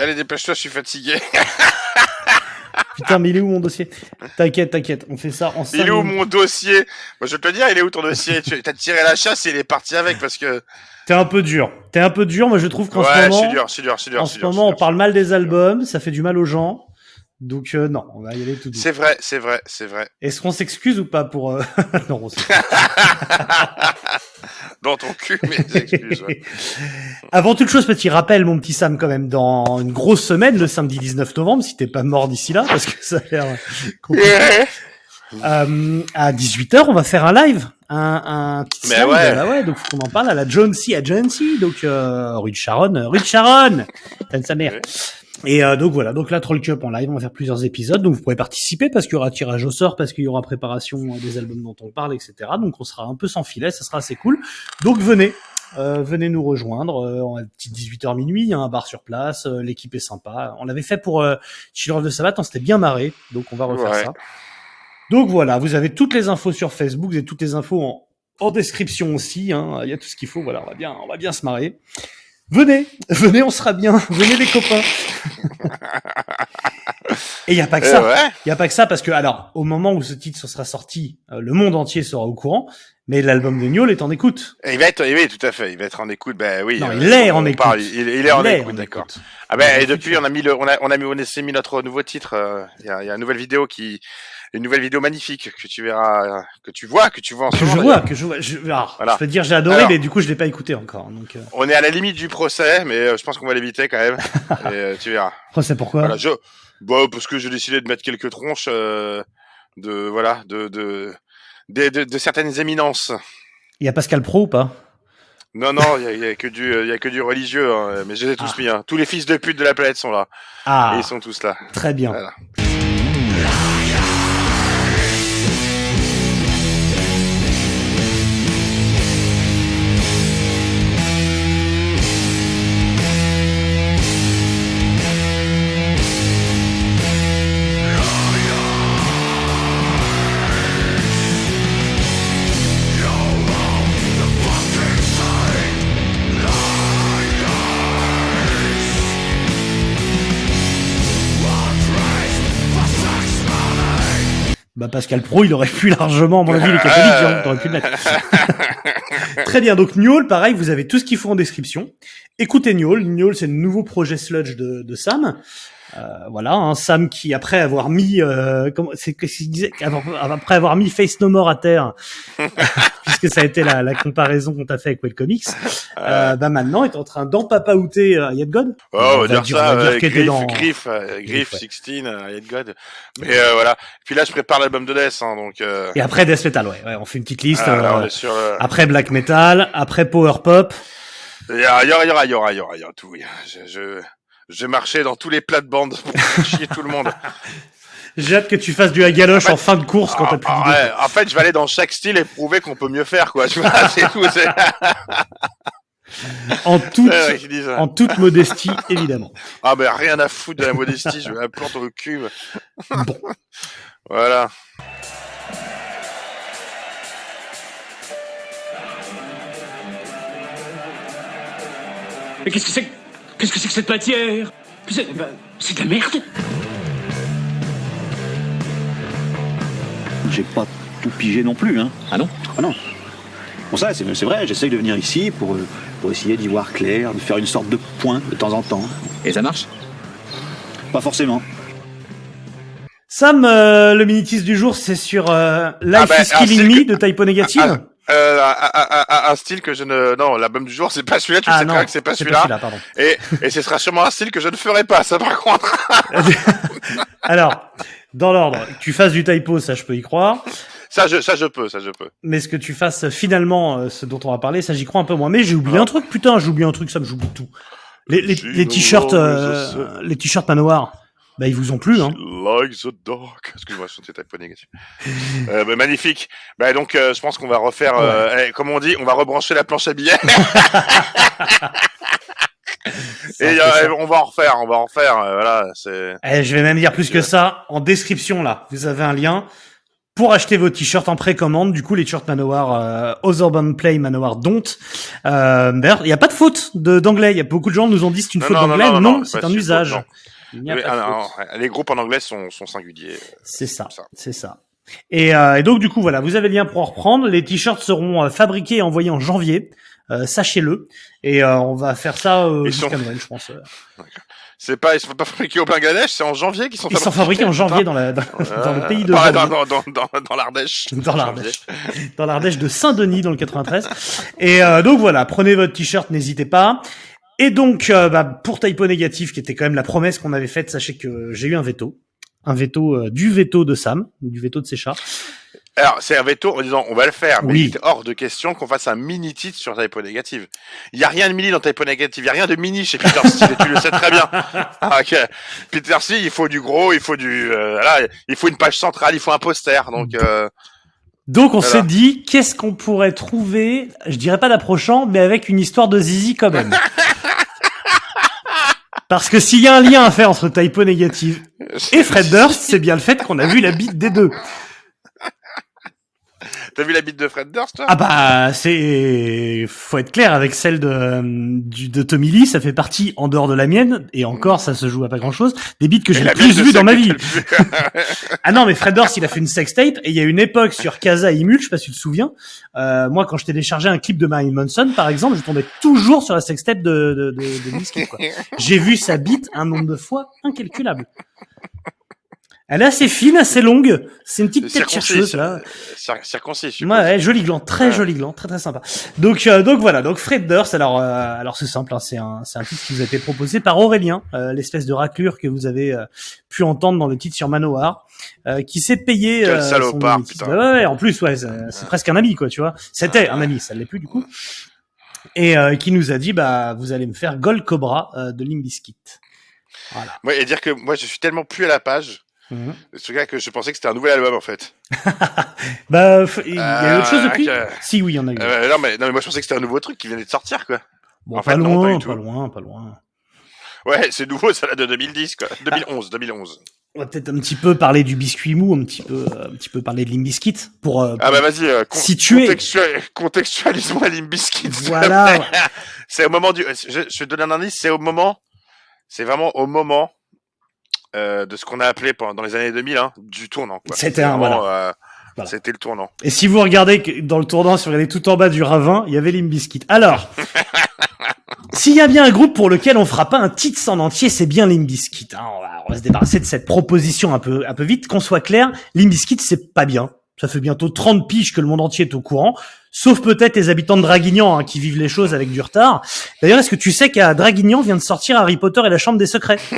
Allez, dépêche-toi, je suis fatigué. Putain, mais il est où mon dossier? T'inquiète, t'inquiète, on fait ça en 5 Il est où mon dossier? Moi, Je vais te le dire, il est où ton dossier? Tu as tiré la chasse et il est parti avec parce que. T'es un peu dur. T'es un peu dur, moi je trouve qu'en Ouais, ce moment, dur, dur, en ce dur, moment on parle mal des albums, ça fait du mal aux gens. Donc euh, non, on va y aller tout douce. C'est vrai, c'est vrai, c'est vrai. Est-ce qu'on s'excuse ou pas pour... euh, non, on s'excuse. Dans ton cul, ouais. Avant toute chose, petit rappel, mon petit Sam, quand même, dans une grosse semaine, le samedi 19 novembre, si t'es pas mort d'ici là, parce que ça a l'air compliqué. Euh, à 18h, on va faire un live, un, un petit Mais ouais. Bah ouais, donc faut qu'on en parle à la John C. Agency, donc euh, rue de Sharon, rue de Sharon, T'as sa mère. Et euh, donc voilà, donc la Troll Cup en live, on va faire plusieurs épisodes, donc vous pourrez participer parce qu'il y aura tirage au sort, parce qu'il y aura préparation euh, des albums dont on parle, etc. Donc on sera un peu sans filet, ça sera assez cool. Donc venez, euh, venez nous rejoindre, euh, on a petit 18h minuit, il y a un bar sur place, euh, l'équipe est sympa. On l'avait fait pour euh, Chiller de Sabbath, on s'était bien marré, donc on va refaire Ouais. ça. Donc voilà, vous avez toutes les infos sur Facebook, vous avez toutes les infos en, en description aussi, hein, il y a tout ce qu'il faut, voilà, on va bien, on va bien se marrer. Venez, venez, on sera bien, venez les copains. Et il y a pas que Eh ça. ouais. Il y a pas que ça parce que alors au moment où ce titre sera sorti, euh, le monde entier sera au courant, mais l'album de Niol est en écoute. Et il va être, oui, tout à fait, il va être en écoute. Ben oui. Non, euh, il est on en écoute. parle, il, il est en Il est écoute, d'accord. Ah ben et depuis on a mis le, on a, on a mis, on a mis notre nouveau titre. euh, Il y, a, il y a une nouvelle vidéo qui, une nouvelle vidéo magnifique que tu verras, que tu vois, que tu vois en ce Que je moment. vois, d'ailleurs. que je vois. Je, alors, Voilà. je peux te dire j'ai adoré, Alors. mais du coup je l'ai pas écouté encore. Donc, euh... On est à la limite du procès, mais euh, je pense qu'on va l'éviter quand même. et euh, tu verras. c'est pourquoi Voilà, je, bon, parce que j'ai décidé de mettre quelques tronches euh, de, voilà, de, de, de, de, de certaines éminences. Il y a Pascal Pro ou pas? Non, non, il y a, il y a que du, il y a que du religieux, hein, mais je les ai tous Ah. mis. Hein. Tous les fils de pute de la planète sont là, Ah, et ils sont tous là. très bien. Voilà. Pascal Pro, il aurait pu largement, à mon avis, il est catholique, hein, t'aurais pu le mettre. Très bien, donc Niol, pareil, vous avez tout ce qu'il faut en description. Écoutez Niol, Niol c'est le nouveau projet sludge de, de Sam. Euh, voilà, un Sam qui après avoir mis, euh, comment, c'est qu'est-ce qu'il disait, après avoir mis Face No More à terre, puisque ça a été la, la comparaison qu'on t'a fait avec Webcomics, euh, bah maintenant est en train d'empapaouter euh, Yet God. Oh, on va dire, ça, on va dire euh, qu'il était Griff, dans- Griff, euh, Griff, Griff, ouais. 16, euh, Hate God. Mais euh, voilà. Puis là, je prépare l'album de Death, hein, donc. Euh, Et après Death Metal, ouais, ouais, on fait une petite liste. ah, là, euh, on est sur. euh, après Black Metal, après Power Pop. Il y aura, il y aura, il y aura, il y aura, il y aura, tout. Je, je, je marchais dans tous les plates-bandes pour chier tout le monde. J'ai hâte que tu fasses du hagaloche en fin de course quand t'as plus Ah, d'idées. ouais, en fait, je vais aller dans chaque style et prouver qu'on peut mieux faire, quoi. Tu vois, c'est tout. En toute, en toute modestie, évidemment. Ah, ben rien à foutre de la modestie, je vais la plante au cul. Bon. Voilà. Mais qu'est-ce que c'est que- Qu'est-ce que c'est que cette matière? C'est bah, c'est de la merde J'ai pas tout pigé non plus, hein. Ah non? Ah non. Bon ça, c'est c'est vrai, j'essaye de venir ici pour, pour essayer d'y voir clair, de faire une sorte de point de temps en temps. Et ça marche? Pas forcément. Sam, euh, le minitis du jour, c'est sur euh, Life Ah ben, is Killing Me de Typo Negative. Ah, Euh, un, un- un- style que je ne... Non, l'album du jour, c'est pas celui-là, tu sais très bien que c'est pas celui-là. Et, et ce sera sûrement un style que je ne ferai pas, ça par contre. Alors, dans l'ordre, tu fasses du typo, ça je peux y croire. Ça, je, ça, je peux, ça, je peux. Mais ce que tu fasses finalement, euh, ce dont on va parler, ça j'y crois un peu moins. Mais j'ai oublié Ah. un truc, putain, j'ai oublié un truc, ça me j'oublie tout. Les, les, t-shirts, euh, les t-shirts manoir, bah ils vous ont plu, hein. Like the dark. Excuse-moi, je suis typo négatif. euh, bah, magnifique. Bah, donc, euh, je pense qu'on va refaire, euh, eh, comme on dit, on va rebrancher la planche à billets. Un Et peu euh, on va en refaire, on va en refaire. euh, voilà, c'est. Eh, je vais même dire plus que ça. En description, là, vous avez un lien pour acheter vos t-shirts en précommande. Du coup, les t-shirts Manowar, euh, Otherbound Play, Manowar Don't. Euh, D'ailleurs, il n'y a pas de faute d'anglais. Il y a beaucoup de gens nous ont dit c'est une Non, faute d'anglais. non, Non, non, non, c'est un faute, usage. Il n'y a Mais, pas de ah, faute. non, les groupes en anglais sont, sont singuliers. C'est ça, c'est ça. Et, euh, et donc du coup voilà, vous avez le lien pour en reprendre. Les t-shirts seront euh, fabriqués et envoyés en janvier, euh, sachez-le. Et euh, on va faire ça euh, jusqu'à sont- Noël, je pense. C'est pas, ils sont pas fabriqués au Bangladesh, c'est en janvier qu'ils sont Ils sont fabriqués en janvier dans, la, dans, dans le pays de janvier. dans, dans, dans, l'Ardèche. Dans l'Ardèche. dans l'Ardèche de Saint-Denis dans le 93. Et euh, donc voilà, prenez votre t-shirt, n'hésitez pas. Et donc euh, bah, pour Typo négatif, qui était quand même la promesse qu'on avait faite, sachez que j'ai eu un veto, un veto euh, du veto de Sam, du veto de ses chats. Alors, c'est un veto en disant on va le faire, mais Oui. il était hors de question qu'on fasse un mini titre sur Typo Négative. Il y a rien de mini dans Typo Négative, il y a rien de mini chez Peter Steele, et tu le sais très bien. Ah, ok. Peter Steele, il faut du gros, il faut du, euh, voilà, il faut une page centrale, il faut un poster, donc. Euh, Donc on Voilà. s'est dit, qu'est-ce qu'on pourrait trouver, je dirais pas d'approchant, mais avec une histoire de zizi quand même. Parce que s'il y a un lien à faire entre Typo négative et Fred Durst, c'est bien le fait qu'on a vu la bite des deux. T'as vu la bite de Fred Durst, toi? Ah bah c'est faut être clair avec celle de du, de Tommy Lee, ça fait partie en dehors de la mienne et encore ça se joue à pas grand chose des beats que j'ai le la plus bite de vu dans ma vie. Ah non mais Fred Durst il a fait une sextape et il y a une époque sur Casa et Imul, je sais pas si tu te souviens. Euh, moi quand je téléchargeais un clip de Marilyn Manson par exemple, je tombais toujours sur la sextape de de de, de. J'ai vu sa bite un nombre de fois incalculable. Elle est assez fine, assez longue. C'est une petite tête chercheuse là. cir- circoncis, Ouais, joli gland, très Ouais. joli gland, très très sympa. Donc euh, donc voilà, donc Fred Durst. Alors euh, alors c'est simple, hein, c'est un c'est un titre qui vous a été proposé par Aurélien, euh, l'espèce de raclure que vous avez euh, pu entendre dans le titre sur Manoir, euh, qui s'est payé. Quel euh, salopard, son- putain. Ouais, ouais, en plus ouais, c'est presque un ami quoi, tu vois. C'était un ami, ça l'est plus du coup. Et euh, qui nous a dit bah vous allez me faire Gold Cobra euh, de Limbiskit. Voilà. Ouais, et dire que moi, je suis tellement plus à la page. Mhm. de Ce gars que je pensais que c'était un nouvel album en fait. Bah il y a eu autre chose Euh, depuis. ok. Si oui, il y en a eu. Euh, non, mais, non mais moi je pensais que c'était un nouveau truc qui venait de sortir quoi. bon, en pas fait, non, loin, pas du pas tout. loin, pas loin. Ouais, c'est nouveau, ça date de 2010 quoi. Ah. 2011, 2011. On va peut-être un petit peu parler du biscuit mou, un petit peu, euh, un petit peu parler de Limbiskit pour. euh, Ah bah vas-y, euh, con- Situé. contextua- contextualise-moi Limbiskit. voilà. c'est au moment du. Je, je vais te donner un indice, c'est au moment. C'est vraiment au moment euh, de ce qu'on a appelé pendant dans les années 2000 hein, du tournant. C'était un, vraiment, voilà. euh, Voilà. C'était le tournant. Et si vous regardez que- dans le tournant, si vous regardez tout en bas du ravin, il y avait Limbiskit. Alors, s'il y a bien un groupe pour lequel on fera pas un titre en entier, c'est bien Limbiskit. Hein. On, va, on va se débarrasser de cette proposition un peu, un peu vite. Qu'on soit clair, Limbiskit, c'est pas bien. Ça fait bientôt 30 piges que le monde entier est au courant. Sauf peut-être les habitants de Draguignan hein, qui vivent les choses avec du retard. D'ailleurs, est-ce que tu sais qu'à Draguignan vient de sortir Harry Potter et la Chambre des Secrets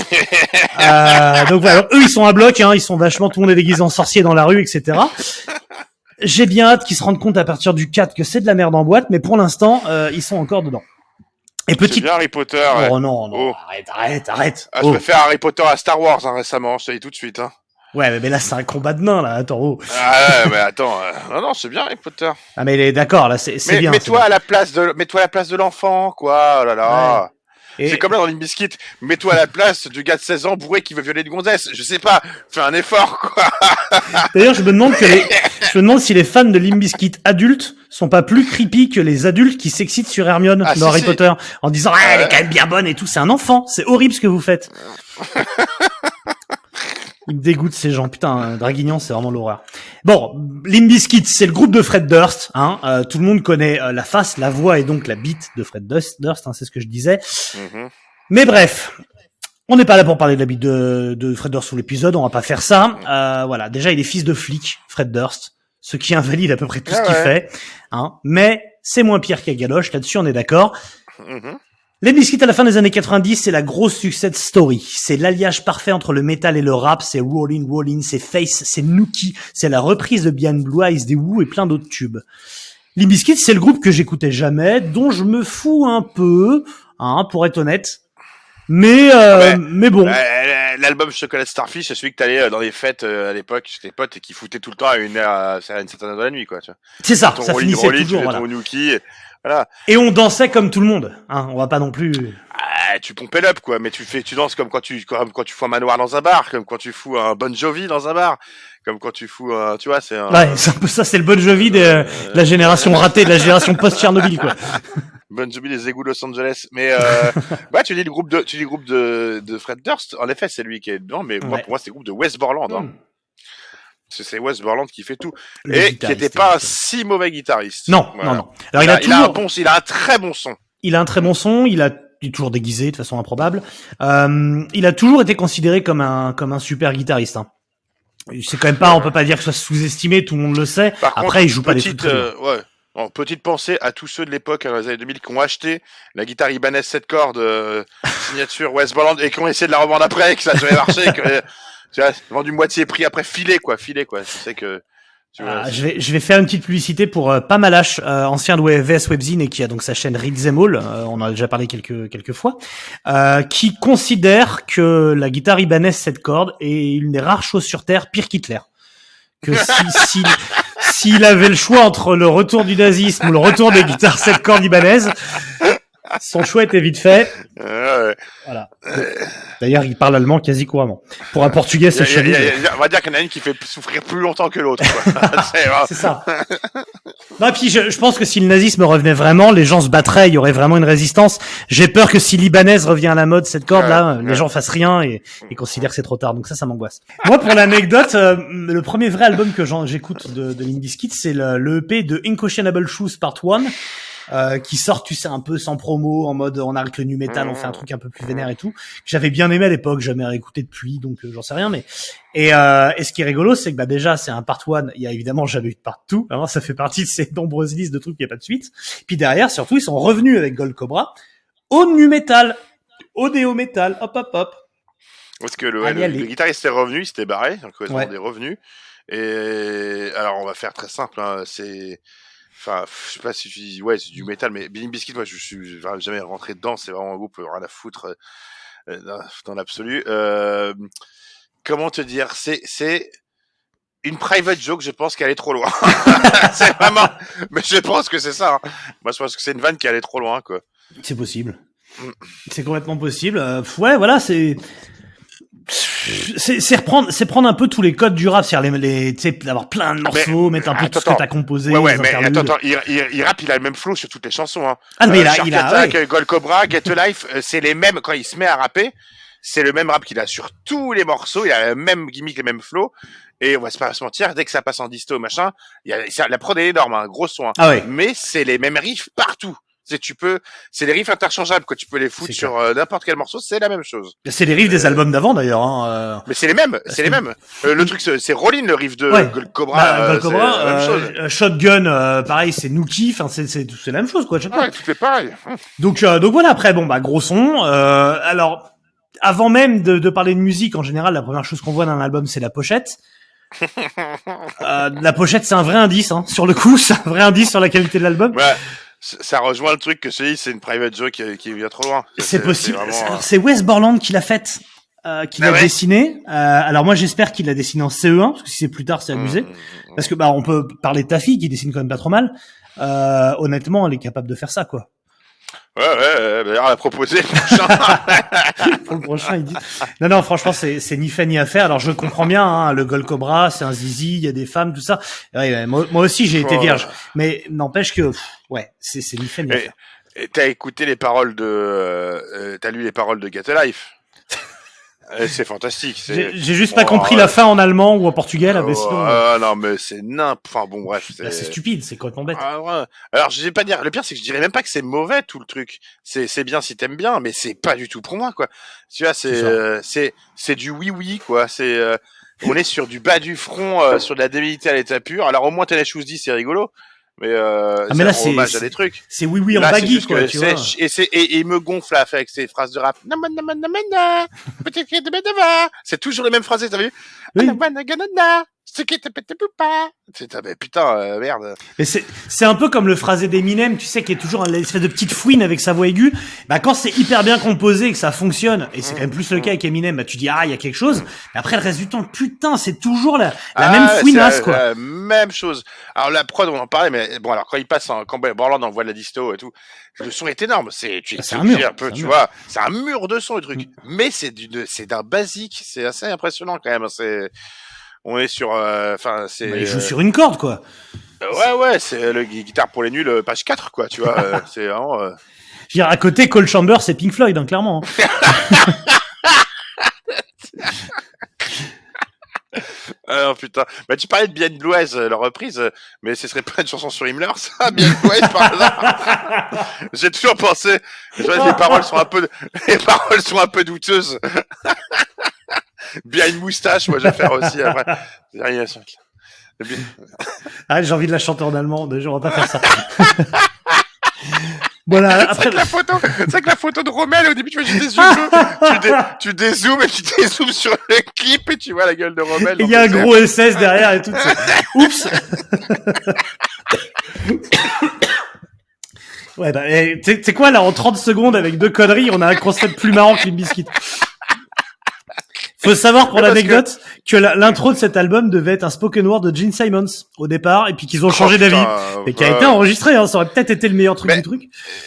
Euh, Donc voilà, eux ils sont à bloc, hein, ils sont vachement tout le monde est déguisé en sorcier dans la rue, etc. J'ai bien hâte qu'ils se rendent compte à partir du 4 que c'est de la merde en boîte, mais pour l'instant, euh, ils sont encore dedans. Et petite... Harry Potter. ouais. Oh non, non, Oh. arrête, arrête, arrête. Ah, Oh. Je préfère Harry Potter à Star Wars hein, récemment, je te dis tout de suite. Hein. Ouais, mais, là c'est un combat de nains, là, attends. oh. Ah ouais, mais attends. euh, Non, non, c'est bien Harry Potter. Ah mais il est d'accord, là, c'est bien. mets-toi à la place de, mets-toi à la place de l'enfant, quoi. Oh là là. Et- C'est comme là dans les biscuits. Mets-toi à la place du gars de 16 ans bourré qui veut violer une gonzesse. Je sais pas. Fais un effort, quoi. D'ailleurs, je me demande que les... je me demande si les fans de Limbiskit adultes sont pas plus creepy que les adultes qui s'excitent sur Hermione Ah, dans si, Harry si. Potter en disant ah, elle est quand même bien bonne et tout. C'est un enfant, c'est horrible ce que vous faites. Il me dégoûte ces gens. Putain, Draguignan, c'est vraiment l'horreur. Bon, Limbiskit, c'est le groupe de Fred Durst. Hein. Euh, tout le monde connaît euh, la face, la voix et donc la bite de Fred Durst. Durst hein, c'est ce que je disais. Mhm. Mais bref, on n'est pas là pour parler de la bite de, de Fred Durst sous l'épisode, on va pas faire ça. Euh, voilà, déjà il est fils de flic, Fred Durst, ce qui invalide à peu près tout ce Ah qu'il ouais. fait. Hein. Mais c'est moins pire qu'à Galoche, là-dessus on est d'accord. Mhm. Les Biscuits à la fin des années 90, c'est la grosse success story. C'est l'alliage parfait entre le métal et le rap. C'est Rollin' Rollin', c'est Face, c'est Nookie, c'est la reprise de Beyond Blue Eyes des Who et plein d'autres tubes. Les Biscuits, c'est le groupe que j'écoutais jamais, dont je me fous un peu, hein, pour être honnête. Mais, euh, Ouais. mais bon. Euh, L'album Chocolat Starfish, c'est celui que t'allais euh, dans les fêtes euh, à l'époque chez tes potes et qui foutait tout le temps à une heure, à une certaine heure de la nuit, quoi. Tu vois. C'est ça, Ton ça rolling finissait rolling, toujours. Voilà. ton Nuki, Voilà. Et on dansait comme tout le monde. Hein, on va pas non plus. Ah, bah tu pompes up quoi, mais tu fais, tu danses comme quand tu, comme quand tu fous un manoir dans un bar, comme quand tu fous un Bon Jovi dans un bar, comme quand tu fous un, tu vois, c'est un Ouais, c'est un peu ça, c'est le Bon Jovi de, de la génération ratée, de la génération post-Tchernobyl, quoi. Bon Jovi des égouts de Los Angeles. Mais euh, ouais, tu dis le groupe de, tu dis le groupe de, de Fred Durst. En effet, c'est lui qui est dedans, mais moi pour moi c'est le groupe de Wes Borland. Hein. Hmm. C'est Wes Borland qui fait tout Le et qui guitariste, était pas un si mauvais guitariste. Non, Voilà. non, non. Alors Il, il a, a, il a un toujours, bon, il a un très bon son. il a un très bon son, il a il est toujours déguisé de façon improbable. Euh, il a toujours été considéré comme un comme un super guitariste. Hein. C'est quand même pas, on peut pas dire que ce soit sous-estimé, tout le monde le sait. Par Après, contre, il joue pas des petite, très bien. euh, ouais. Petite pensée à tous ceux de l'époque, dans les années 2000, qui ont acheté la guitare Ibanez 7 cordes, euh, signature West Borland, et qui ont essayé de la revendre après, et que ça marché, que, tu vois, vendu moitié prix après, filé, quoi, filé, quoi. Tu sais que, tu vois, Ah, je vais je vais faire une petite publicité pour euh, Pamalash, euh, ancien de VS Webzine et qui a donc sa chaîne Read Them All, euh, on en a déjà parlé quelques quelques fois, euh, qui considère que la guitare Ibanez 7 cordes est une des rares choses sur terre pire qu'Hitler. Que si si s'il avait le choix entre le retour du nazisme ou le retour des guitares 7 cordes ibanaises, son choix était vite fait. euh, ouais. Voilà. D'ailleurs, il parle allemand quasi couramment. pour un portugais, c'est chelou. on va dire qu'il y en a une qui fait souffrir plus longtemps que l'autre. C'est ça. Non, et puis je, je pense que si le nazisme revenait vraiment, les gens se battraient, il y aurait vraiment une résistance. J'ai peur que si libanaise revient à la mode, cette corde là, Ouais, les ouais. gens fassent rien et, et considèrent que c'est trop tard. Donc ça, ça m'angoisse. Moi, pour l'anecdote, euh, le premier vrai album que j'écoute de, de Limp c'est le, le EP de Inquestionable Shoes Part 1. Euh, qui sort, tu sais, un peu sans promo, en mode on arrête le nu metal, on fait un truc un peu plus vénère et tout. J'avais bien aimé à l'époque, jamais réécouté depuis, donc euh, j'en sais rien. Mais et, euh, et ce qui est rigolo, c'est que bah déjà c'est un part one. Il y a évidemment jamais eu de part two. Alors ça fait partie de ces nombreuses listes de trucs qui n'y a pas de suite. Puis derrière, surtout, ils sont revenus avec Gold Cobra au nu metal, au néo metal. Hop hop hop. Parce que le, Allez, le- le guitariste est revenu, il s'était barré, donc. Ouais. est revenu. Et alors on va faire très simple, hein, c'est, enfin, je sais pas si je dis, ouais, c'est du métal, mais Billy Biscuit, moi je suis jamais rentré dedans, c'est vraiment un groupe euh, rien à foutre euh, euh, dans, dans l'absolu. Euh, comment te dire, c'est, c'est une private joke, je pense qu'elle est trop loin. c'est vraiment, mais je pense que c'est ça. hein. Moi je pense que c'est une vanne qui allait trop loin, quoi. C'est possible. Mm. C'est complètement possible. Euh, ouais, voilà, c'est c'est c'est reprendre c'est prendre un peu tous les codes du rap, c'est-à-dire les, les tu sais d'avoir plein de morceaux, mettre un peu tout ce que attends. t'as composé, Ouais, ouais, les mais attends, attends, il, il, il rappe, il a le même flow sur toutes les chansons, hein. Ah mais il a Shark il a Attack, ouais. euh, Gold Cobra, Get a Life, euh, c'est les mêmes quand il se met à rapper. C'est le même rap qu'il a sur tous les morceaux. Il a le même gimmick, le même flow. Et on va se pas se mentir, dès que ça passe en disto, machin, il y a, ça- la prod est énorme, un gros son. hein. Ah ouais. Mais c'est les mêmes riffs partout. C'est tu peux, c'est les riffs interchangeables que tu peux les foutre sur euh, n'importe quel morceau, c'est la même chose. C'est les riffs des albums d'avant d'ailleurs. Hein. euh. Mais c'est les mêmes, c'est les mêmes. Euh, le truc, c'est Rollin, le riff de Ouais. Gold Cobra. Bah, euh, Gold c'est Cobra, la même euh, chose. euh, Shotgun, euh, pareil, c'est Nookie, enfin c'est c'est c'est la même chose quoi. Ouais, tout fait pareil. Donc euh, donc voilà après bon bah gros son. Euh, alors avant même de, de parler de musique en général, la première chose qu'on voit dans un album c'est la pochette. Euh, la pochette c'est un vrai indice hein. sur le coup, c'est un vrai indice sur la qualité de l'album. Ouais, ça rejoint le truc que c'est c'est une private joke qui, qui vient trop loin. C'est possible. C'est- Wes Borland qui l'a faite, euh, qui Ah ouais dessinée. Euh, alors moi j'espère qu'il l'a dessinée en CE1 parce que si c'est plus tard c'est abusé. mm, Parce que bah on peut parler de ta fille qui dessine quand même pas trop mal. Euh, honnêtement, elle est capable de faire ça quoi. Ouais, ouais, ouais, d'ailleurs, elle a proposé le prochain. Pour le prochain, il dit. Non, non, franchement, c'est c'est ni fait ni à faire. Alors je comprends bien, hein, le Gold Cobra, c'est un zizi, il y a des femmes, tout ça. Ouais, moi, moi aussi j'ai été vierge, mais n'empêche que, pff, ouais, c'est c'est ni fait ni à faire. et t'as écouté les paroles de, euh, euh, t'as lu les paroles de Get a Life? Euh, c'est fantastique. J'ai juste pas Oh, compris ouais. la fin en allemand ou en portugais, là, mais Oh, sinon, euh, ah, non, mais c'est nimp. Enfin bon, bref. bah, c'est stupide, c'est complètement bête. Ah, ouais. Alors, je vais pas dire. Le pire, c'est que je dirais même pas que c'est mauvais tout le truc. C'est c'est bien si t'aimes bien, mais c'est pas du tout pour moi, quoi. Tu vois, c'est euh, c'est c'est du oui oui, quoi. C'est euh, on est sur du bas du front, euh, sur de la débilité à l'état pur. Alors au moins t'as choses dit, c'est rigolo. Mais euh, Ah, mais là, c'est hommage à des trucs. C'est oui, oui en baggy, quoi, tu vois. Et, c'est- et, il me gonfle là, avec ses phrases de rap. C'est toujours les mêmes phrases, t'as vu? Oui. Mais putain, euh, merde. Mais c'est, un peu comme le phrasé d'Eminem, tu sais, qui est toujours une espèce de petite fouine avec sa voix aiguë. Bah, quand c'est hyper bien composé et que ça fonctionne, et c'est quand même plus le cas avec Eminem, bah, tu dis, ah, il y a quelque chose. Mais après, le reste du temps, putain, c'est toujours la, la Ah, même fouinasse, la- quoi. la même chose. Alors la prod, on en parlait, mais bon, alors quand il passe, en, quand Borland envoie la disto et tout, le son est énorme. C'est, tu, Ah, un mur, un peu, un tu vois, c'est un mur de son le truc. Mais c'est d'une, c'est d'un basique. C'est assez impressionnant quand même. C'est, on est sur, euh, enfin, c'est. Bah, il joue euh, sur une corde, quoi. Ouais, ouais, c'est le gui- guitare pour les nuls, euh, page 4, quoi, tu vois. euh, c'est vraiment. euh, Je veux dire, à côté, Cole Chamber, c'est Pink Floyd, hein, clairement. hein. Ah non, putain. Bah, tu parlais de Bien Blue Eyes, euh, leur reprise, euh, mais ce serait pas une chanson sur Himmler, ça, Bien Blue Eyes, par hasard. J'ai toujours pensé, je vois, les paroles sont un peu, les paroles sont un peu douteuses. Bien une moustache, moi, je vais faire aussi après. C'est rien, ça. Ah, j'ai envie de la chanter en allemand, déjà, on va pas faire ça. voilà, C'est après, que la photo, c'est que la photo de Rommel, au début, tu vois yeux bleus. tu, dé, tu dézoomes et tu dézoomes sur le clip et tu vois la gueule de Rommel. il y a un gros SS derrière et tout. c'est- Oups! ouais, bah, eh, tu sais- tu sais quoi, là, en 30 secondes, avec deux conneries, on a un concept plus marrant que Biscuit. Faut savoir pour l'anecdote que, l'intro de cet album devait être un spoken word de Gene Simons au départ, et puis qu'ils ont changé Oh, d'avis. putain, Et qui a été enregistré, hein, ça aurait peut-être été le meilleur truc Mais- du truc.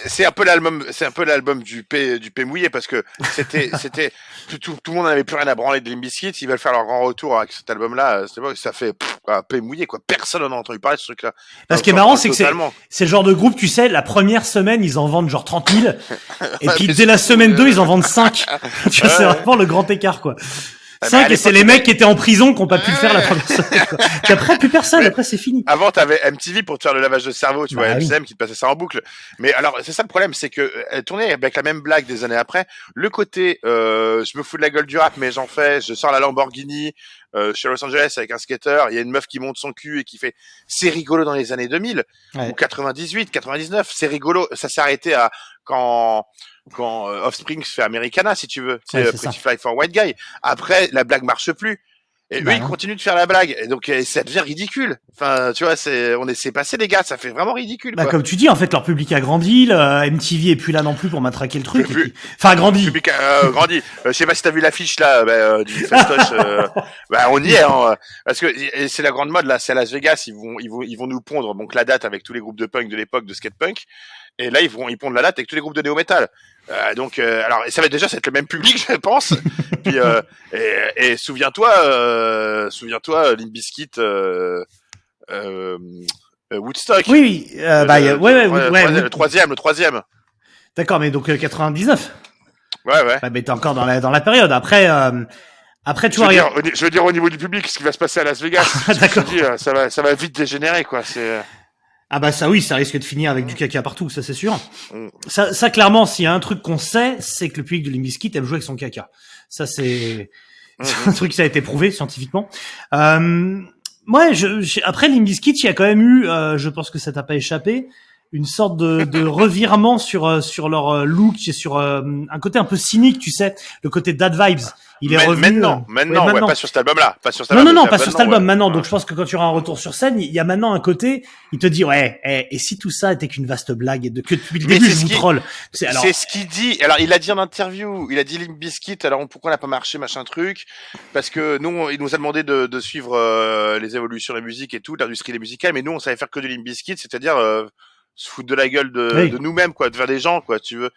c'est un peu l'album c'est un peu l'album du P du P mouillé parce que c'était c'était tout, tout, tout le monde n'avait plus rien à branler de Limbiskit ils veulent faire leur grand retour avec cet album là ça fait pff, quoi, P mouillé quoi. Personne n'en a entendu parler de ce truc là Parce qui est marrant, c'est que c'est, c'est le genre de groupe, tu sais, la première semaine, ils en vendent genre 30 000. Et puis dès la c'est- semaine 2, ils en vendent 5. tu vois, c'est vraiment le grand écart, quoi. 5 à et c'est les mecs qui étaient en prison qui ont pas pu le faire la première semaine. Puis après, plus personne, après c'est fini. Avant, t'avais MTV pour te faire le lavage de cerveau, tu Bah vois. MCM qui te passait ça en boucle. Mais alors, c'est ça le problème, c'est que euh, elle tournait avec la même blague des années après. Le côté, euh, je me fous de la gueule du rap, mais j'en fais. Je sors la Lamborghini euh, chez Los Angeles avec un skater. Il y a une meuf qui monte son cul et qui fait. C'est rigolo dans les années 2000 Ouais. ou 98, 99. C'est rigolo. Ça s'est arrêté à quand quand euh, Offspring se fait Americana, si tu veux. C'est Ouais, euh, ça. Pretty Fly for White Guy. Après, la blague marche plus. Et Bah eux, ils non. continuent de faire la blague. Et donc, ça devient ridicule. Enfin, tu vois, c'est, on est, c'est passé, les gars. Ça fait vraiment ridicule, Bah, quoi. comme tu dis, en fait, leur public a grandi, le MTV est plus là non plus pour matraquer le truc. Plus- puis- Enfin, a grandi. Le public a euh, grandi. Euh, je sais pas si t'as vu l'affiche là, bah, euh, du festoche. euh, bah, on y est, hein, parce que et c'est la grande mode là. C'est à Las Vegas. Ils vont, ils vont, ils vont nous pondre donc la date avec tous les groupes de punk de l'époque de skate punk. Et là, ils vont, ils pondent la date avec tous les groupes de néo metal. Euh, donc, euh, alors, ça va déjà, c'est le même public, je pense. Puis, euh, et, et souviens-toi, euh, souviens-toi, Limp Bizkit, euh, euh, Woodstock. Oui, oui. Euh, bah, Le- ouais, ouais, le- ouais, le troisième- oui. le troisième, le troisième. D'accord, mais donc euh, 99. Ouais, ouais. Ouais, mais t'es encore dans la dans la période. Après, euh, après, tu Je vois, veux, dire, je veux dire au niveau du public, ce qui va se passer à Las Vegas, Ah, d'accord. ça va, ça va vite dégénérer, quoi. C'est, Ah bah ça oui, ça risque de finir avec du caca partout, ça c'est sûr. Mm. Ça, ça clairement, s'il y a un truc qu'on sait, c'est que le public de Limbiskit aime jouer avec son caca. Ça c'est c'est un truc qui a été prouvé scientifiquement. Euh, moi, je, après Limbiskit, il y a quand même eu, euh, je pense que ça t'a pas échappé, une sorte de, de revirement sur euh, sur leur euh, look et sur euh, un côté un peu cynique, tu sais, le côté dad vibes. Il est revenu. maintenant, maintenant, ouais, ouais, pas sur cet album-là, pas sur cet non, album. non, non, pas sur cet album, ouais. maintenant. Donc, je pense que quand tu auras un retour sur scène, il y a maintenant un côté, il te dit, ouais, eh, et si tout ça était qu'une vaste blague et de que depuis le début, c'est je ce vous troll. C'est alors, C'est ce qu'il dit. Alors, il a dit en interview, il a dit Limp. Alors, pourquoi on n'a pas marché, machin truc? Parce que nous, on- il nous a demandé de, de suivre euh, les évolutions de la musique et tout, l'industrie des musicales, mais nous, on savait faire que du Limp c'est-à-dire euh, se foutre de la gueule de, Oui. de nous-mêmes, quoi, de faire des gens, quoi, tu veux.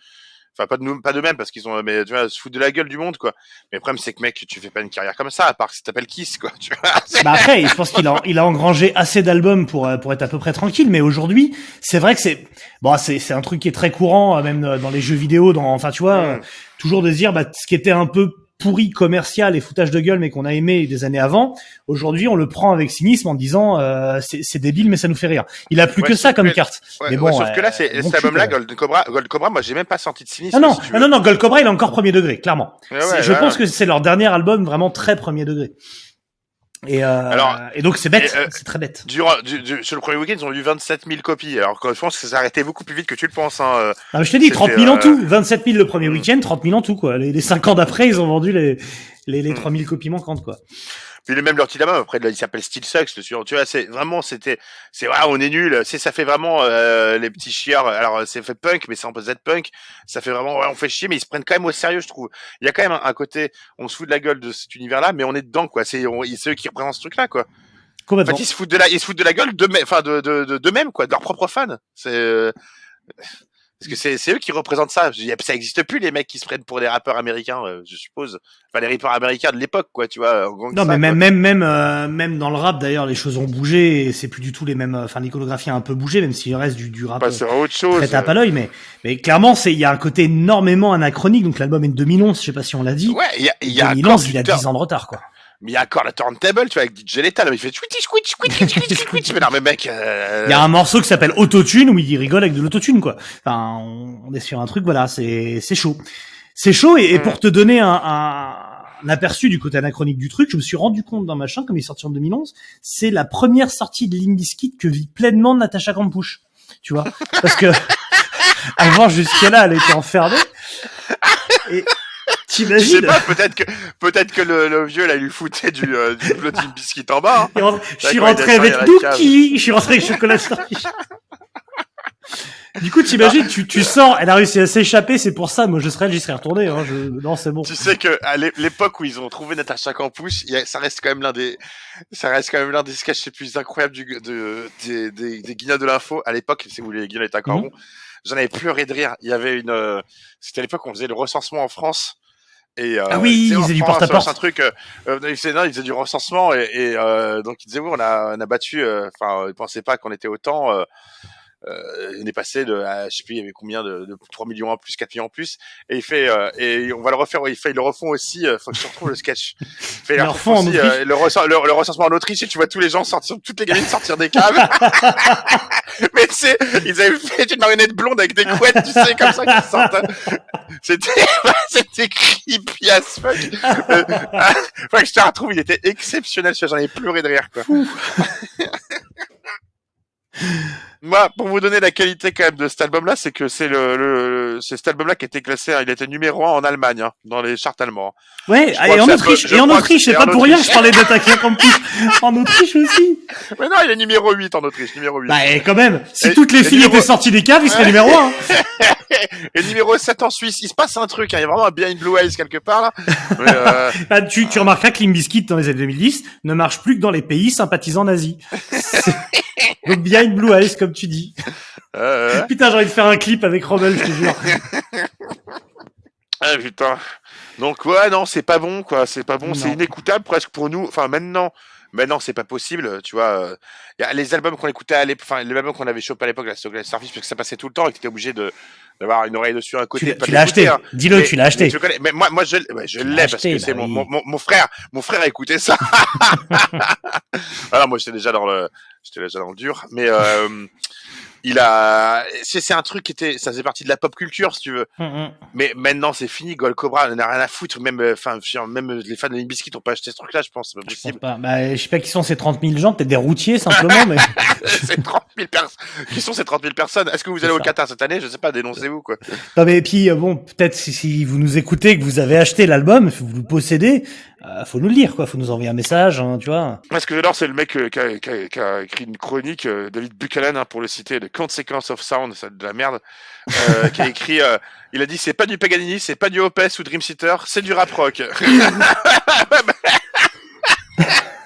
Enfin, pas de nous, pas d'eux-mêmes, parce qu'ils ont, mais tu vois, se foutre de la gueule du monde, quoi. Mais le problème, c'est que, mec, tu fais pas une carrière comme ça, à part si t'appelles Kiss, quoi, tu vois. Bah après, je pense qu'il a, il a engrangé assez d'albums pour euh, pour être à peu près tranquille. Mais aujourd'hui, c'est vrai que c'est bon, c'est c'est un truc qui est très courant, euh, même euh, dans les jeux vidéo, dans enfin, tu vois, Mm. euh, toujours de se dire, bah, ce qui était un peu pourri commercial et foutage de gueule mais qu'on a aimé des années avant aujourd'hui on le prend avec cynisme en disant euh, c'est débile mais ça nous fait rire il a plus Ouais, que ça comme que- carte Ouais, mais ouais, bon, sauf que là, euh, c'est, bon cet album-là, cul, quoi. Gold Cobra, Gold Cobra, moi, j'ai même pas senti de cynisme. Ah non, si veux. non, non, Gold Cobra, il est encore premier degré, clairement. Je pense que c'est leur dernier album vraiment très premier degré. Et, euh, Alors, et donc c'est bête, euh, c'est très bête. Durant, du, du- sur le premier week-end, ils ont eu 27 000 copies. Alors que je pense que ça arrêté beaucoup plus vite que tu le penses. Hein. euh. Ah, mais je te dis, c'était, 30 000 en euh, tout, 27 000 le premier mm. week-end, 30 000 en tout, quoi. Les, les 5 ans d'après, ils ont vendu les, les, les Mm. 3 000 copies manquantes, quoi. Puis le même leur petit album, après, là, il s'appelle Still Sucks, le suivant. Tu vois, c'est vraiment, c'était, c'est, ouais, on est nul. C'est, ça fait vraiment, euh, les petits chieurs. Alors, c'est fait punk, mais c'est un peu Z-punk. Ça fait vraiment, ouais, on fait chier, mais ils se prennent quand même au sérieux, je trouve. Il y a quand même un, un côté, on se fout de la gueule de cet univers-là, mais on est dedans, quoi. C'est, c'est eux qui représentent ce truc-là, quoi. En fait, ils se foutent de la, ils se foutent de la gueule de, enfin, de, de, de, d'eux-mêmes, quoi, de leurs propres fans. C'est, euh, parce que c'est, c'est eux qui représentent ça. Je dis, Ça existe plus, les mecs qui se prennent pour des rappeurs américains, euh, je suppose. Enfin, les rappeurs américains de l'époque, quoi, tu vois. en gros que Non, ça, mais même, même, même, euh, même dans le rap, d'ailleurs, les choses ont bougé et c'est plus du tout les mêmes. euh, Enfin, l'iconographie a un peu bougé, même s'il reste du, du rap Bah, c'est autre chose. très tape à l'œil, mais, mais clairement, c'est, il y a un côté énormément anachronique. Donc, l'album est de 2011, je sais pas si on l'a dit. Ouais, il y a, il y a 2011, encore il a du turn- 10 ans de retard, quoi. Mais il y a encore la turntable, tu vois, avec DJ Lethal, il fait twitty squitch squitch squitch squitch squitch. Mais non, mais mec, euh... Il y a un morceau qui s'appelle Autotune où il rigole avec de l'autotune, quoi. Enfin, on, est sur un truc, voilà, c'est, c'est chaud. C'est chaud et, et Mm. pour te donner un, un, un aperçu du côté anachronique du truc, je me suis rendu compte dans machin, comme il est sorti en 2011, c'est la première sortie de Limp Bizkit que vit pleinement Natacha Campouche. Tu vois? Parce que, avant, jusque-là, elle était enfermée. Et, Je sais pas, peut-être que, peut-être que le, le vieux, là, lui foutait du, euh, du floating biscuit en bas, hein. En- Je suis rentré avec Dookie, je suis rentré avec Chocolat Starfish. Du coup, t'imagines, tu, tu sors, elle a réussi à s'échapper, c'est pour ça, moi je serais, j'y serais retourné, hein, je, non, c'est bon. Tu sais que à l'é- l'époque où ils ont trouvé Natacha Campouche, il y a- ça reste quand même l'un des, ça reste quand même l'un des sketchs les plus incroyables du, de, des, des, des Guignols de l'info. À l'époque, c'est où les Guignols étaient encore Mhm. bons. J'en avais pleuré de rire. Il y avait une, euh, c'était à l'époque où on faisait le recensement en France. Et, euh, Ah oui, ils en faisaient du France, porte-à-porte. Un truc, euh, euh, ils faisaient, non, ils faisaient du recensement et, et euh, donc ils disaient oui, on a, on a battu. euh, Enfin, ils pensaient pas qu'on était autant. Euh, euh, on est passé de, à, je sais plus, il y avait combien de, de 3 millions en plus, 4 millions en plus. Et il fait, euh, et on va le refaire. Il fait, ils le refont aussi. euh, faut que je retrouve le sketch. Il fait, le refont aussi, euh, le, le, le recensement en Autriche et tu vois tous les gens sortir, toutes les gamines sortir des caves. Mais tu sais, ils avaient fait une marionnette blonde avec des couettes, tu sais, comme ça qui sortent. C'était, c'était creepy as fuck. Euh, Enfin, que je te retrouve, il était exceptionnel. J'en ai pleuré de rire, quoi. Moi, pour vous donner la qualité quand même de cet album-là, c'est que c'est le, le c'est cet album-là qui a été classé, hein, il était numéro un en Allemagne, hein, dans les charts allemands. Ouais, crois et en Autriche, et en Autriche, c'est pas pour rien je parlais d'Attaquer Campus. En Autriche aussi. Mais non, il est numéro 8 en Autriche, numéro 8. Bah, et quand même, si Et- toutes les filles numéro- étaient sorties des caves, il serait numéro un. Et numéro 7 en Suisse. Il se passe un truc, hein, il y a vraiment un Behind Blue Eyes quelque part, là. Mais, euh, Bah, tu, tu remarqueras que Limp Bizkit dans les années 2010 ne marche plus que dans les pays sympathisants nazis. Donc Behind Blue Eyes, comme tu dis. euh, Putain, j'ai envie de faire un clip avec Rommel, je te jure. ah, putain. Donc, ouais, non, c'est pas bon, quoi. C'est pas bon, c'est inécoutable presque pour nous. Enfin, maintenant. Maintenant, c'est pas possible, tu vois. euh, y a les albums qu'on écoutait à l'époque, enfin, les albums qu'on avait chopé à l'époque, la Starfish, parce que ça passait tout le temps et que t'étais obligé de, d'avoir une oreille dessus à un côté. Tu l'as acheté. hein. Dis-le, Mais- tu l'as mais acheté. tu connais- mais moi, moi, je, je Tu l'ai parce que c'est bah mon, oui. mon, mon, mon frère, mon frère écoutait ça. voilà, moi, j'étais déjà dans le, j'étais déjà dans le dur, mais, euh, il a, c'est, c'est un truc qui était, ça faisait partie de la pop culture, si tu veux. Hum, hum. Mais maintenant, c'est fini. Gold Cobra, on n'a rien à foutre. Même, euh, enfin, même les fans de Limp Bizkit ont pas acheté ce truc-là, je pense. Pas Je pas. Bah, je sais pas qui sont ces 30 000 gens, peut-être des routiers simplement, mais c'est 30 000 personnes. Qui sont ces 30 000 personnes? Est-ce que vous allez au. Qatar cette année? Je sais pas. Dénoncez-vous quoi. non mais puis euh, bon, peut-être si, si vous nous écoutez, que vous avez acheté l'album, vous le possédez, euh, faut nous le dire quoi, faut nous envoyer un message, hein, tu vois. Parce que j'adore, c'est le mec euh, qui, a, qui a- qui a écrit une chronique, euh, David Buchanan, hein, pour le citer, de Consequence of Sound, c'est de la merde, euh, qui a écrit. euh, il a dit c'est pas du Paganini, c'est pas du Opus ou Dream Theater, c'est du rap rock.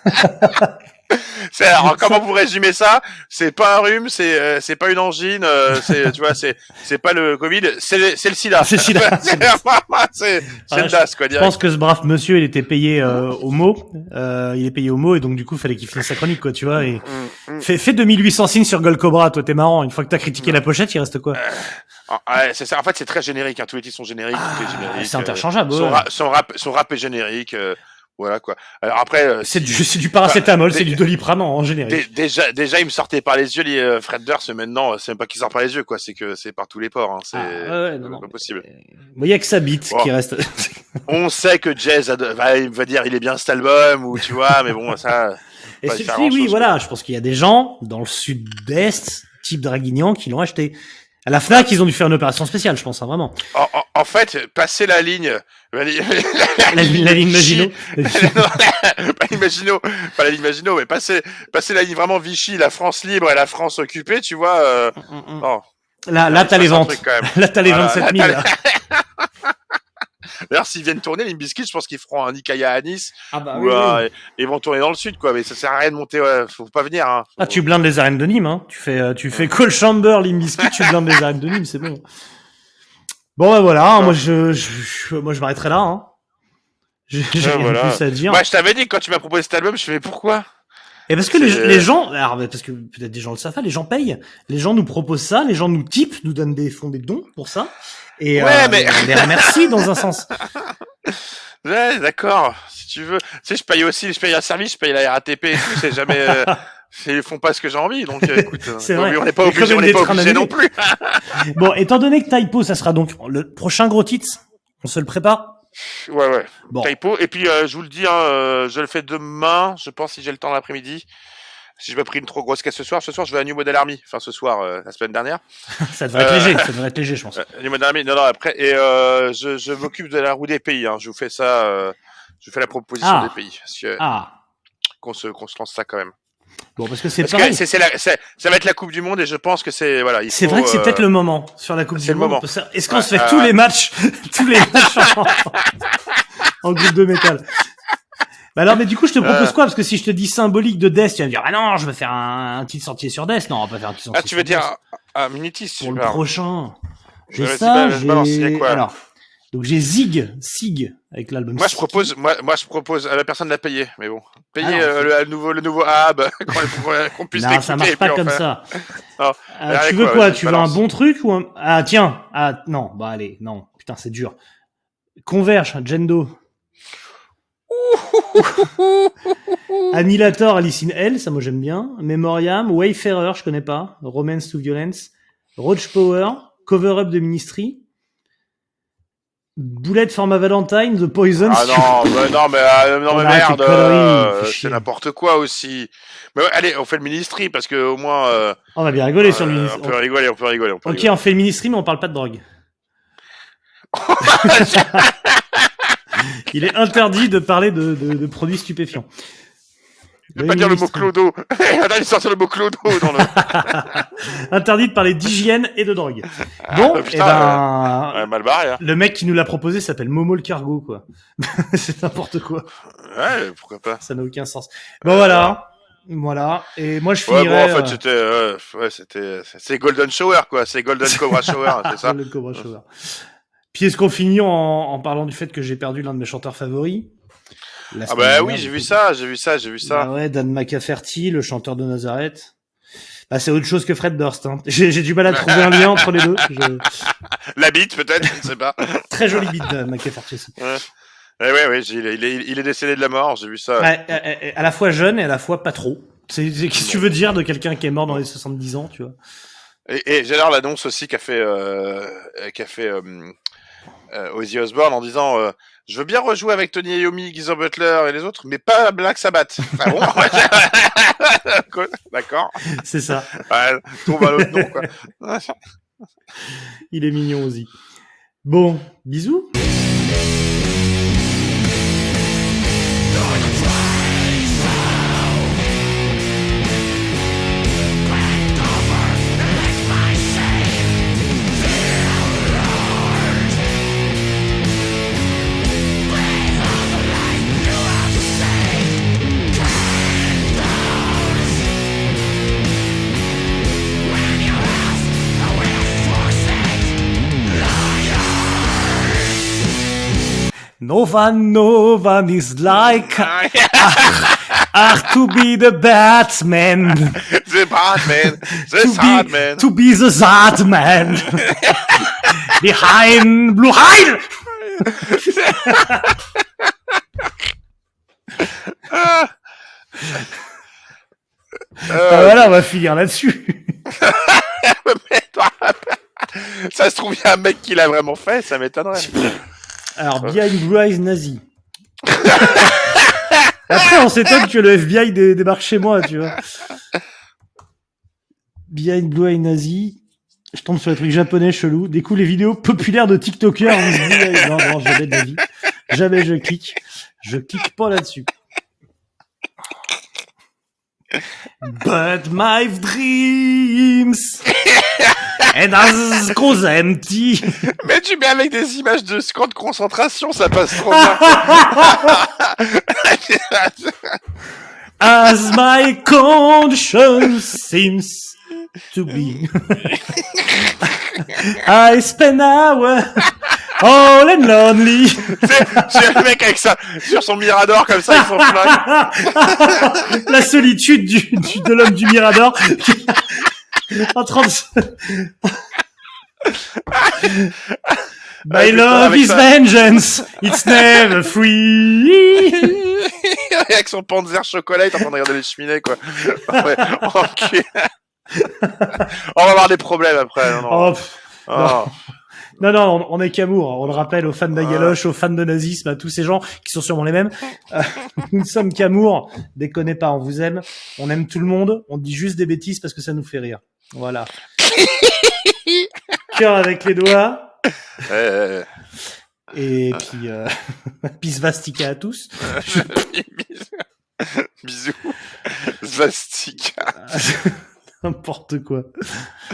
C'est alors comment vous résumez ça? C'est pas un rhume, c'est euh, c'est pas une angine, euh, c'est tu vois c'est c'est pas le Covid, c'est le- c'est le SIDA. C'est le sida. c'est le DAS quoi Je pense que ce brave monsieur, il était payé euh, au mot, euh, il est payé au mot et donc du coup, fallait qu'il finisse sa chronique quoi, tu vois. Et Mm, mm. fais, fais 2800 signes sur Gold Cobra, toi t'es marrant. Une fois que t'as critiqué la pochette, il reste quoi? Ah, ouais, c'est ça. En fait, c'est très générique. Hein. Tous les titres sont génériques. Ah, C'est euh, interchangeable. son, ouais. ra- son rap, son rap est générique. Euh, voilà quoi. Alors après, euh, C'est du, c'est du paracétamol, c'est du doliprane en générique. déjà, déjà, il me sortait par les yeux les euh, Fred Durst. Maintenant, c'est même pas qu'il sort par les yeux, quoi. C'est que c'est par tous les ports. Hein. C'est Ah, ouais, pas possible. Il y a que sa bite Bon. qui reste. On sait que Jazz va, va dire il est bien cet album ou tu vois, mais bon ça. Et si, oui, voilà, je pense qu'il y a des gens dans le sud-est, type Draguignan, qui l'ont acheté. À la Fnac, ils ont dû faire une opération spéciale, je pense, hein, vraiment. En, en- en fait, passer la ligne, la, li- La, ligne- la ligne Maginot. ligne Maginot, pas la ligne Maginot, mais passer, passer la ligne vraiment Vichy, la France libre et la France occupée, tu vois. Euh... non. Là, là, t'as les ventes. Là, t'as les Voilà, 27 000. là, là. D'ailleurs, s'ils viennent tourner les biscuits, je pense qu'ils feront un Nikaya à Nice Ah bah ou euh, ils vont tourner dans le sud, quoi. Mais ça sert à rien de monter. Ouais, faut pas venir. Hein. Ah, tu blindes les arènes de Nîmes, hein. Tu fais, euh, tu fais Call Chamber, Limbiskit, tu blindes les arènes de Nîmes, c'est bon. Bon, bah voilà, hein, moi, je, moi, je m'arrêterai là, hein. J'ai rien voilà. de plus à dire. Moi, je t'avais dit quand tu m'as proposé cet album, je fais mais pourquoi? Et parce que les, c'est- les gens, alors, parce que peut-être des gens le savent pas, les gens payent. Les gens nous proposent ça, les gens nous typent, nous donnent des fonds, des dons pour ça. Et Ouais, euh, mais- on les remercie dans un sens. Ouais, d'accord. Si tu veux, tu sais, je paye aussi, je paye un service, je paye la RATP et tout. C'est jamais. euh, Ils font pas ce que j'ai envie, donc euh, écoute, euh, vrai. on n'est pas obligé, on n'est pas obligé non plus. Bon, étant donné que Typo, ça sera donc le prochain gros titre, on se le prépare. Ouais, ouais. Bon. Et puis, euh, je vous le dis, hein, euh, je le fais demain, je pense, si j'ai le temps l'après-midi. Si je me pris une trop grosse caisse ce soir, ce soir, je vais à New Model Army. Enfin, ce soir, euh, la semaine dernière. Ça devrait être Euh, léger, ça devrait être léger, je pense. New Model Army, non, non, après. Et euh, je, je m'occupe de la roue des pays. Hein. Je vous fais ça. Euh, je vous fais la proposition Ah. des pays. Parce que, Ah. qu'on se, qu'on se lance ça quand même. Bon, parce que c'est Parce que pareil. c'est, c'est la, c'est- ça va être la Coupe du Monde et je pense que c'est voilà. il C'est faut, vrai que c'est euh, peut-être le moment sur la Coupe c'est du le Monde. moment. Est-ce qu'on Ouais, se fait euh, tous les matchs, tous les matchs en, en groupe de métal? Bah alors, mais du coup, je te propose Euh. quoi? Parce que si je te dis symbolique de Death, tu vas me dire, ah non, je veux faire un, un petit sentier sur Death. Non, on va pas faire un petit sentier Ah, tu veux dire un, un Minitis, pour le prochain J'ai Vas-y, ça, j'ai quoi alors. Donc j'ai Zig, Sig avec l'album. Moi je propose, moi, moi je propose à la personne de la payer, mais bon, payer Ah euh, le, le nouveau, le nouveau hub, qu'on, puisse Non, ça marche pas comme ça. Non. Euh, tu veux quoi, Tu veux balance. un bon truc ou un Ah tiens, ah non, bah allez, non, putain c'est dur. Converge, Gendo. Annihilator, Alice in Hell, ça moi j'aime bien. Memoriam, Wayfarer, je connais pas. Romance to Violence. Roach Power, Cover Up de Ministry. Bullet for my Valentine, The Poison. Ah non, bah, non, mais, euh, non, On mais merde, euh, c'est n'importe quoi aussi. Mais ouais, allez, on fait le ministry parce que au moins, euh, On va bien rigoler sur le euh, ministre. on peut rigoler, on peut rigoler, on peut Ok, rigoler. on fait le ministry, mais on parle pas de drogue. Il est interdit de parler de, de, de produits stupéfiants. Vais pas dire le mot clodo. Attends, il sortir le mot clodo dans le. Interdit de parler d'hygiène et de drogue. Bon, Ah, et putain, ben, Ouais, mal barré, hein. le mec qui nous l'a proposé s'appelle Momo le cargo, quoi. c'est n'importe quoi. Ouais, pourquoi pas. Ça n'a aucun sens. Bon, voilà. Voilà. Et moi, je Ouais, finirai... bon, en fait, euh, c'était, euh, ouais, c'était, c'est Golden Shower, quoi. C'est Golden Cobra Shower, c'est ça. le Cobra Shower. Puis est-ce qu'on finit en, en parlant du fait que j'ai perdu l'un de mes chanteurs favoris? Ah bah oui, j'ai vu ça, j'ai vu ça, j'ai vu ça. Bah ouais, Dan McCafferty, le chanteur de Nazareth. Bah, c'est autre chose que Fred Durst. Hein. J'ai j'ai du mal à trouver un lien entre les deux. Je- La bite, peut-être, je ne sais pas. Très joli beat de McCafferty aussi. Ouais, ouais, ouais, il, est, il, est, il est décédé de la mort, j'ai vu ça. Ouais, euh, euh, à la fois jeune et à la fois pas trop. Qu'est-ce que tu veux dire de quelqu'un qui est mort dans les 70 ans, tu vois? Et, et j'adore l'annonce aussi qu'a fait, euh, qu'a fait euh, euh, Ozzy Osbourne en disant euh, Je veux bien rejouer avec Tony Iommi, Geezer Butler et les autres, mais pas Black Sabbath. Ah bon D'accord. C'est ça. Ouais, trouve un autre nom, quoi. Il est mignon aussi. Bon, bisous. No one, no one is like ah, to be the Batman. The Batman, the to sad be, man. to be the sad man. Behind Blue Heil. Ah. Euh, voilà, on va finir là-dessus. ça se trouve, il y a un mec qui l'a vraiment fait, ça m'étonnerait. Alors, Behind Blue Eyes nazi. Après, on s'étonne que le FBI dé- débarque chez moi, tu vois. Behind Blue Eyes nazi. Je tombe sur les trucs japonais chelous. Découvre les vidéos populaires de TikTokers. Non, non, jamais de la vie. Jamais je clique. Je clique pas là-dessus. But my dreams and as goes empty. Mais tu mets avec des images de camp de concentration, ça passe trop bien. As my conscience seems to be. I spend hours all and lonely. as le mec avec ça, sur son mirador comme ça, ils sont. La solitude du, du- de l'homme du Mirador. En train de... se- My putain, love is ça. vengeance. It's never free. avec son panzer chocolat, il est en train de regarder les cheminées, quoi. Ouais. On va avoir des problèmes après. Non, non. Oh. Oh. Non, non, on, on est qu'amour. On le rappelle aux fans d'Agaloche, aux fans de nazisme, à tous ces gens qui sont sûrement les mêmes. Euh, nous ne sommes qu'amour. Déconnez pas, on vous aime. On aime tout le monde. On dit juste des bêtises parce que ça nous fait rire. Voilà. Cœur avec les doigts. Euh, Et puis, euh, puis svastika à tous. Bisous. Svastika. N'importe quoi.